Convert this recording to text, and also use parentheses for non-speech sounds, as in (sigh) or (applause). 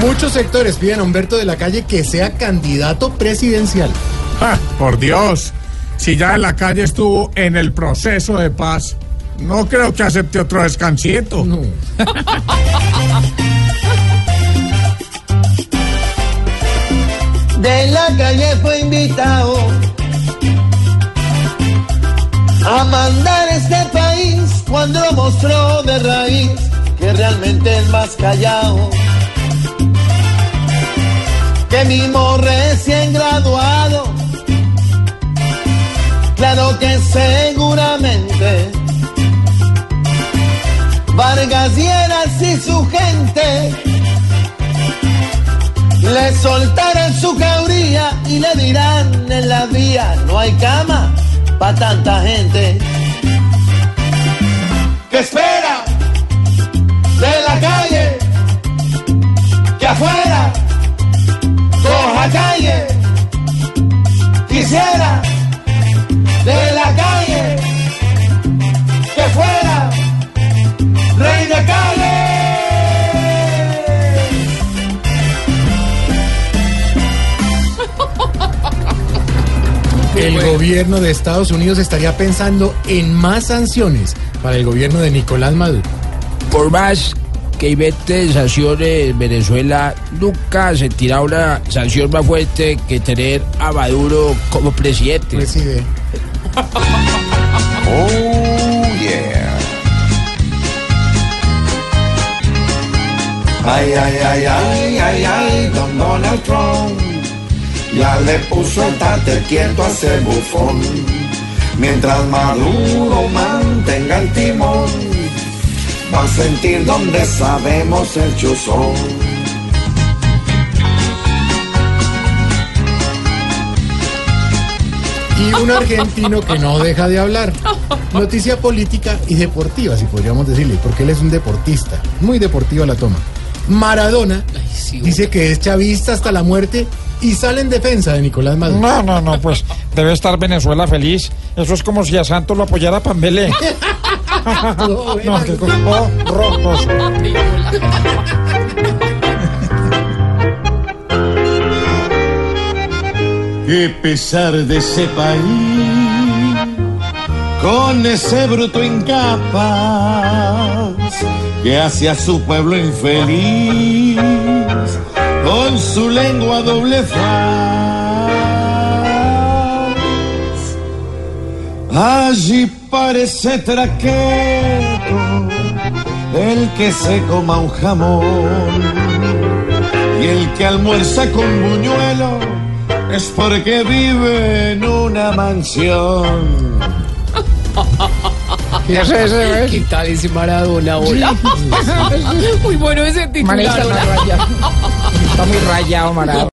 Muchos sectores piden a Humberto de la Calle que sea candidato presidencial. Ah, por Dios, si ya en la calle estuvo en el proceso de paz, no creo que acepte otro descansito. No. de la calle fue invitado cuando mostró de raíz que realmente es más callado que mismo recién graduado. Claro que seguramente Vargas Lleras y su gente le soltarán su cauría y le dirán en la vía, no hay cama para tanta gente. ¿Qué espera de la calle? Que afuera coja calle. Quisiera El gobierno de Estados Unidos estaría pensando en más sanciones para el gobierno de Nicolás Maduro. Por más que invente sanciones en Venezuela, nunca se tira una sanción más fuerte que tener a Maduro como presidente. Preside. (laughs) Oh, yeah. Ay, ay, ay, ay, ay, ay, don Donald Trump. Ya le puso el tate quieto a ese bufón. Mientras Maduro mantenga el timón, va a sentir donde sabemos el chuzón. Y un argentino que no deja de hablar. Noticia política y deportiva, si podríamos decirle, porque él es un deportista. Muy deportivo a la toma. Maradona dice que es chavista hasta la muerte y sale en defensa de Nicolás Maduro. No, no, no, pues debe estar Venezuela feliz. Eso es como si a Santos lo apoyara Pambelé. (laughs) no, que oh, rojos. Qué pesar de ese país, con ese bruto incapaz que hace a su pueblo infeliz, con su lengua doble faz. Allí parece traqueto el que se coma un jamón y el que almuerza con buñuelo es porque vive en una mansión. ¿Qué es ese, ¿Qué tal ese Maradona? Hola. (laughs) Muy bueno ese titular. (laughs) Está muy rayado, Maradona.